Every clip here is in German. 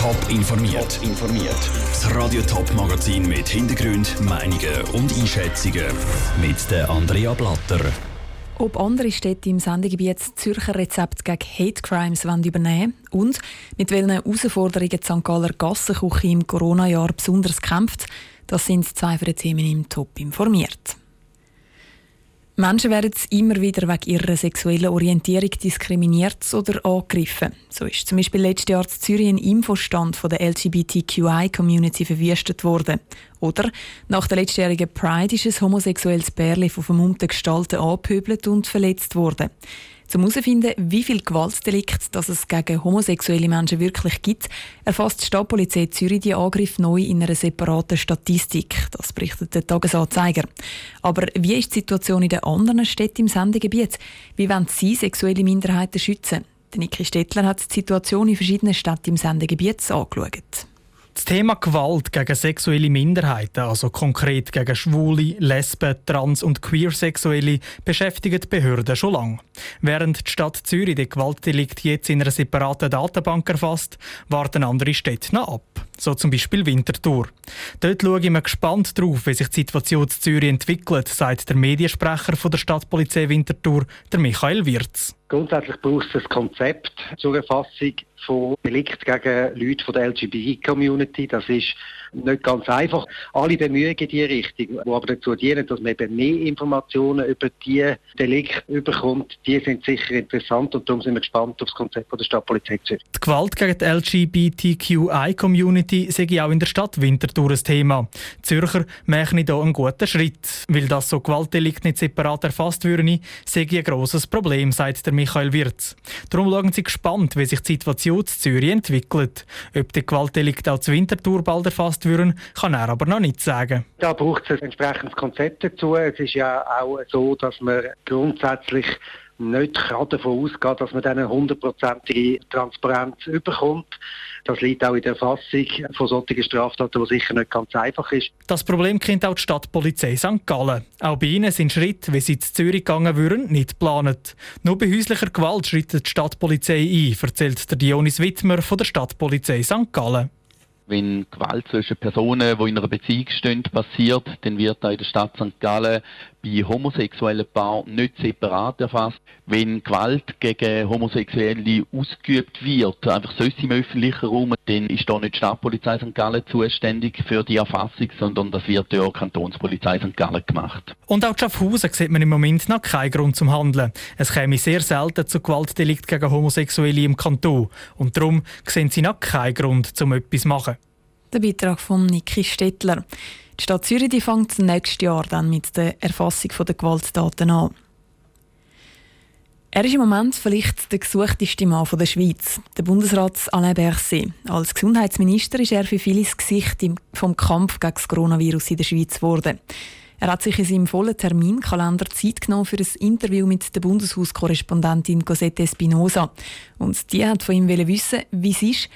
Top informiert. informiert. Das Radio Top Magazin mit Hintergrund, Meinungen und Einschätzungen mit der Andrea Blatter. Ob andere Städte im Sendegebiet Zürcher Rezept gegen Hate Crimes übernehmen und mit welchen Herausforderungen die St. Galler Gassenküche im Corona-Jahr besonders kämpft, das sind zwei von den Themen im Top informiert. Menschen werden immer wieder wegen ihrer sexuellen Orientierung diskriminiert oder angegriffen. So ist zum Beispiel letztes Jahr in Zürich ein Infostand von der LGBTQI-Community verwüstet worden. Oder nach der letztjährigen Pride ist ein homosexuelles Pärchen von vermummten Gestalten angepöbelt und verletzt worden. Um herauszufinden, wie viel Gewaltdelikte das es gegen homosexuelle Menschen wirklich gibt, erfasst die Stadtpolizei Zürich die Angriff neu in einer separaten Statistik. Das berichtet der Tagesanzeiger. Aber wie ist die Situation in den anderen Städten im Sendegebiet? Wie wollen Sie sexuelle Minderheiten schützen? Niki Stettler hat die Situation in verschiedenen Städten im Sendegebiet angeschaut. Das Thema Gewalt gegen sexuelle Minderheiten, also konkret gegen Schwule, Lesben, Trans- und Queersexuelle, beschäftigt die Behörden schon lange. Während die Stadt Zürich die Gewaltdelikt jetzt in einer separaten Datenbank erfasst, warten andere Städte noch ab. So zum Beispiel Winterthur. Dort schaue ich mir gespannt darauf, wie sich die Situation in Zürich entwickelt, sagt der Mediensprecher der Stadtpolizei Winterthur, der Michael Wirz. Grundsätzlich braucht es ein Konzept zur Erfassung von Delikt gegen Leute von der LGBT-Community. Das ist nicht ganz einfach. Alle Bemühungen in diese Richtung, die aber dazu dienen, dass man eben mehr Informationen über diese Delikte überkommt, die sind sicher interessant und darum sind wir gespannt auf das Konzept der Stadtpolizei Zürich. Die Gewalt gegen die LGBTQI-Community sei auch in der Stadt Winterthur ein Thema. Die Zürcher machen hier einen guten Schritt. Weil das so Gewaltdelikt nicht separat erfasst würden, sei ein grosses Problem, sagt der Michael Wirz. Darum schauen sie gespannt, wie sich die Situation in Zürich entwickelt. Ob die Gewaltdelikt auch zu Winterthur bald erfasst würden, kann er aber noch nicht sagen. Da braucht es ein entsprechendes Konzept dazu. Es ist ja auch so, dass man grundsätzlich nicht davon ausgehen dass man dann eine hundertprozentige Transparenz überkommt. Das liegt auch in der Erfassung von solchen Straftaten, die sicher nicht ganz einfach ist. Das Problem kennt auch die Stadtpolizei St. Gallen. Auch bei ihnen sind Schritte, wie sie zu Zürich gegangen würden, nicht geplant. Nur bei häuslicher Gewalt schreitet die Stadtpolizei ein, erzählt der Dionis Wittmer von der Stadtpolizei St. Gallen. Wenn Gewalt zwischen Personen, die in einer Beziehung stehen, passiert, dann wird da in der Stadt St. Gallen bei homosexuellen Paaren nicht separat erfasst. Wenn Gewalt gegen Homosexuelle ausgeübt wird, einfach sonst im öffentlichen Raum, dann ist da nicht die Stadtpolizei St. Gallen zuständig für die Erfassung, sondern das wird ja Kantonspolizei St. Gallen gemacht. Und auch Schaffhausen sieht man im Moment noch keinen Grund zum Handeln. Es käme sehr selten zu Gewaltdelikt gegen Homosexuelle im Kanton. Und darum sehen sie noch keinen Grund, um etwas zu machen. Der Beitrag von Niki Stettler. Die Stadt Zürich fängt nächstes Jahr dann mit der Erfassung der Gewaltdaten an. Er ist im Moment vielleicht der gesuchteste Mann der Schweiz, der Bundesrat Alain Berset. Als Gesundheitsminister ist er für vieles Gesicht vom Kampf gegen das Coronavirus in der Schweiz geworden. Er hat sich in seinem vollen Terminkalender Zeit genommen für ein Interview mit der Bundeshauskorrespondentin Cosette Espinosa. Und die hat von ihm wissen, wie es ist,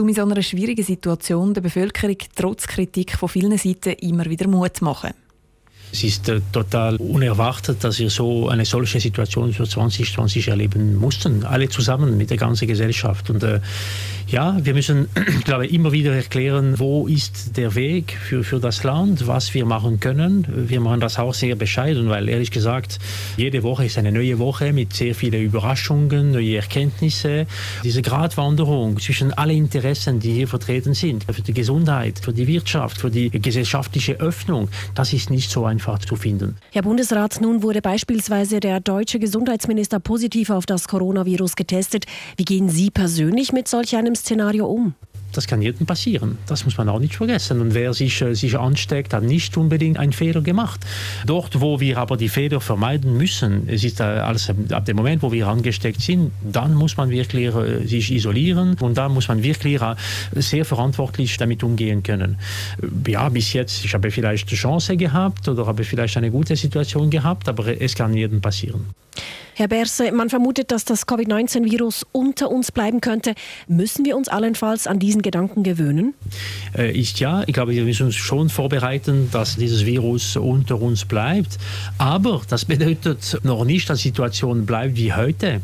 um in so einer schwierigen Situation der Bevölkerung trotz Kritik von vielen Seiten immer wieder Mut zu machen. Es ist äh, total unerwartet, dass wir so eine solche Situation für 2020 erleben mussten. Alle zusammen mit der ganzen Gesellschaft. Und äh, ja, wir müssen, glaube ich, immer wieder erklären, wo ist der Weg für, für das Land, was wir machen können. Wir machen das auch sehr bescheiden, weil ehrlich gesagt, jede Woche ist eine neue Woche mit sehr vielen Überraschungen, neue Erkenntnisse. Diese Gratwanderung zwischen allen Interessen, die hier vertreten sind, für die Gesundheit, für die Wirtschaft, für die gesellschaftliche Öffnung, das ist nicht so einfach einfach zu finden. Herr Bundesrat, nun wurde beispielsweise der deutsche Gesundheitsminister positiv auf das Coronavirus getestet. Wie gehen Sie persönlich mit solch einem Szenario um? Das kann jedem passieren. Das muss man auch nicht vergessen. Und wer sich, äh, sich ansteckt, hat nicht unbedingt einen Fehler gemacht. Dort, wo wir aber die Fehler vermeiden müssen, es ist alles ab dem Moment, wo wir angesteckt sind, dann muss man wirklich äh, sich isolieren und da muss man wirklich sehr verantwortlich damit umgehen können. Ja, bis jetzt, ich habe vielleicht eine Chance gehabt oder habe vielleicht eine gute Situation gehabt, aber es kann jedem passieren. Herr Berse, man vermutet, dass das Covid-19-Virus unter uns bleiben könnte. Müssen wir uns allenfalls an diesen Gedanken gewöhnen? Äh, ist ja. Ich glaube, wir müssen uns schon vorbereiten, dass dieses Virus unter uns bleibt. Aber das bedeutet noch nicht, dass die Situation bleibt wie heute.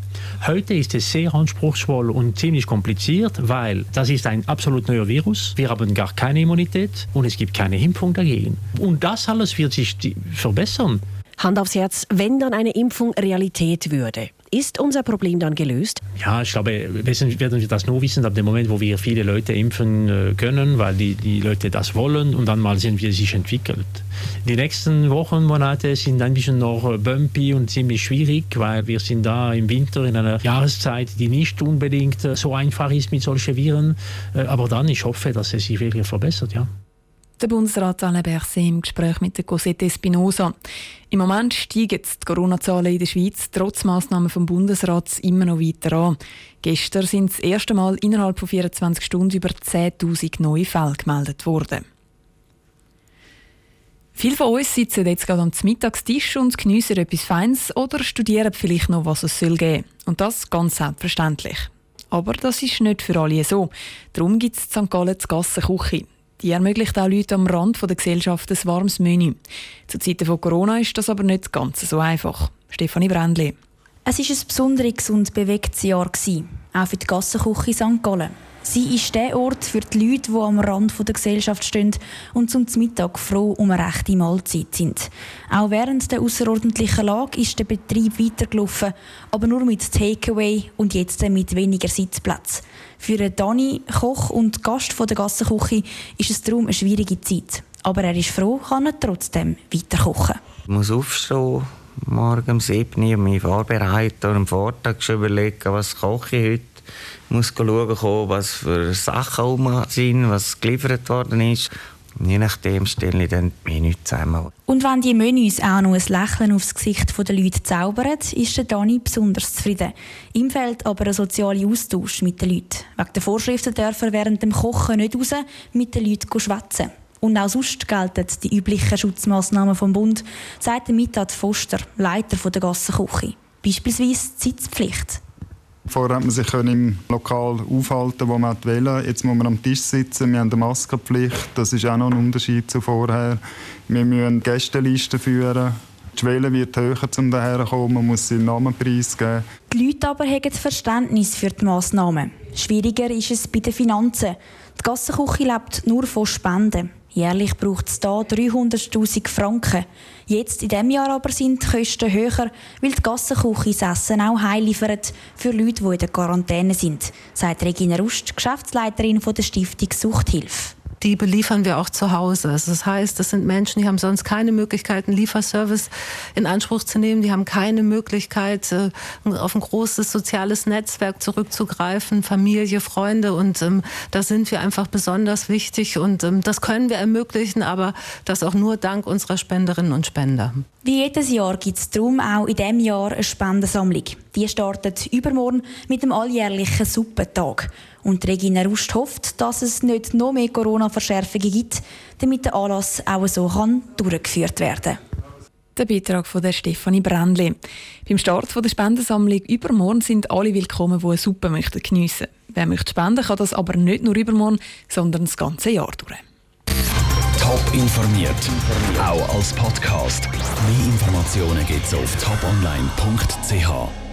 Heute ist es sehr anspruchsvoll und ziemlich kompliziert, weil das ist ein absolut neuer Virus. Wir haben gar keine Immunität und es gibt keine Impfung dagegen. Und das alles wird sich verbessern. Hand aufs Herz, wenn dann eine Impfung Realität würde, ist unser Problem dann gelöst? Ja, ich glaube, werden wir das nur wissen ab dem Moment, wo wir viele Leute impfen äh, können, weil die, die Leute das wollen und dann mal sehen, wie es sich entwickelt. Die nächsten Wochen, Monate sind ein bisschen noch äh, bumpy und ziemlich schwierig, weil wir sind da im Winter in einer Jahreszeit, die nicht unbedingt äh, so einfach ist mit solchen Viren. Aber dann, ich hoffe, dass es sich wirklich verbessert, ja. Der Bundesrat Alain Berset im Gespräch mit der Cosette Espinosa. Im Moment steigen die Corona-Zahlen in der Schweiz trotz Massnahmen vom Bundesrat immer noch weiter an. Gestern sind das erste Mal innerhalb von 24 Stunden über 10.000 neue Fälle gemeldet worden. Viele von uns sitzen jetzt gerade am Mittagstisch und geniessen etwas Feins oder studieren vielleicht noch, was es soll geben. Und das ganz selbstverständlich. Aber das ist nicht für alle so. Darum gibt es in St. Gallen die Gassenküche. Die ermöglicht auch Leuten am Rand der Gesellschaft ein warmes Menü. Zu Zeiten von Corona ist das aber nicht ganz so einfach. Stefanie Brändli. Es war ein besonderes und bewegtes Jahr, auch für die Gassenküche St. Gallen. Sie ist der Ort für die Leute, die am Rand der Gesellschaft stehen und zum Mittag froh um eine rechte Mahlzeit sind. Auch während der außerordentlichen Lage ist der Betrieb weitergelaufen, aber nur mit Takeaway und jetzt mit weniger Sitzplätzen. Für Dani, Koch und Gast der Gassenküche, ist es darum eine schwierige Zeit. Aber er ist froh, kann er trotzdem weiter kochen. Ich muss aufstehen, morgen um 7 Uhr, mich vorbereiten und am Vortag schon überlegen, was koche ich heute. Ich muss schauen, was für Sachen rum sind, was geliefert worden ist. Je nachdem stelle ich dann die Menü zusammen. Und wenn die Menüs auch noch ein Lächeln aufs Gesicht der Leute zaubern, ist der Dani besonders zufrieden. Ihm fehlt aber ein sozialer Austausch mit den Leuten. Wegen der Vorschriften dürfen er während dem Kochen nicht raus mit den Leuten schwätzen. Und auch sonst gelten die üblichen Schutzmaßnahmen vom Bund, sagt Mitat Foster, Leiter der Gassenküche. Beispielsweise die Sitzpflicht. Vorher hat man sich im Lokal aufhalten, wo man wollte. Jetzt muss man am Tisch sitzen. Wir haben eine Maskenpflicht. Das ist auch noch ein Unterschied zu vorher. Wir müssen Gästelisten führen. Die Schwelle wird höher, um daher zu kommen. Man muss seinen Namen preisgeben. Die Leute aber haben Verständnis für die Massnahmen. Schwieriger ist es bei den Finanzen. Die Gassenküche lebt nur von Spenden. Jährlich braucht es hier 300'000 Franken. Jetzt in diesem Jahr aber sind die Kosten höher, weil die Gassenküche das Essen auch heim liefert für Leute, die in der Quarantäne sind, sagt Regina Rust, Geschäftsleiterin der Stiftung Suchthilfe die beliefern wir auch zu Hause. Also das heißt, das sind Menschen, die haben sonst keine Möglichkeit, einen Lieferservice in Anspruch zu nehmen. Die haben keine Möglichkeit, äh, auf ein großes soziales Netzwerk zurückzugreifen, Familie, Freunde. Und ähm, da sind wir einfach besonders wichtig. Und ähm, das können wir ermöglichen, aber das auch nur dank unserer Spenderinnen und Spender. Wie jedes Jahr gibt es darum auch in diesem Jahr eine Spendensammlung. Die startet übermorgen mit dem alljährlichen Suppentag. Und Regina Rust hofft, dass es nicht noch mehr Corona-Verschärfungen gibt, damit der Anlass auch so kann durchgeführt werden kann. Der Beitrag von der Stefanie Brändli. Beim Start der Spendensammlung übermorgen sind alle willkommen, die eine Suppe möchten geniessen möchten. Wer möchte spenden, kann das aber nicht nur übermorgen, sondern das ganze Jahr durch. Top informiert, auch als Podcast. Mehr Informationen gibt es auf toponline.ch.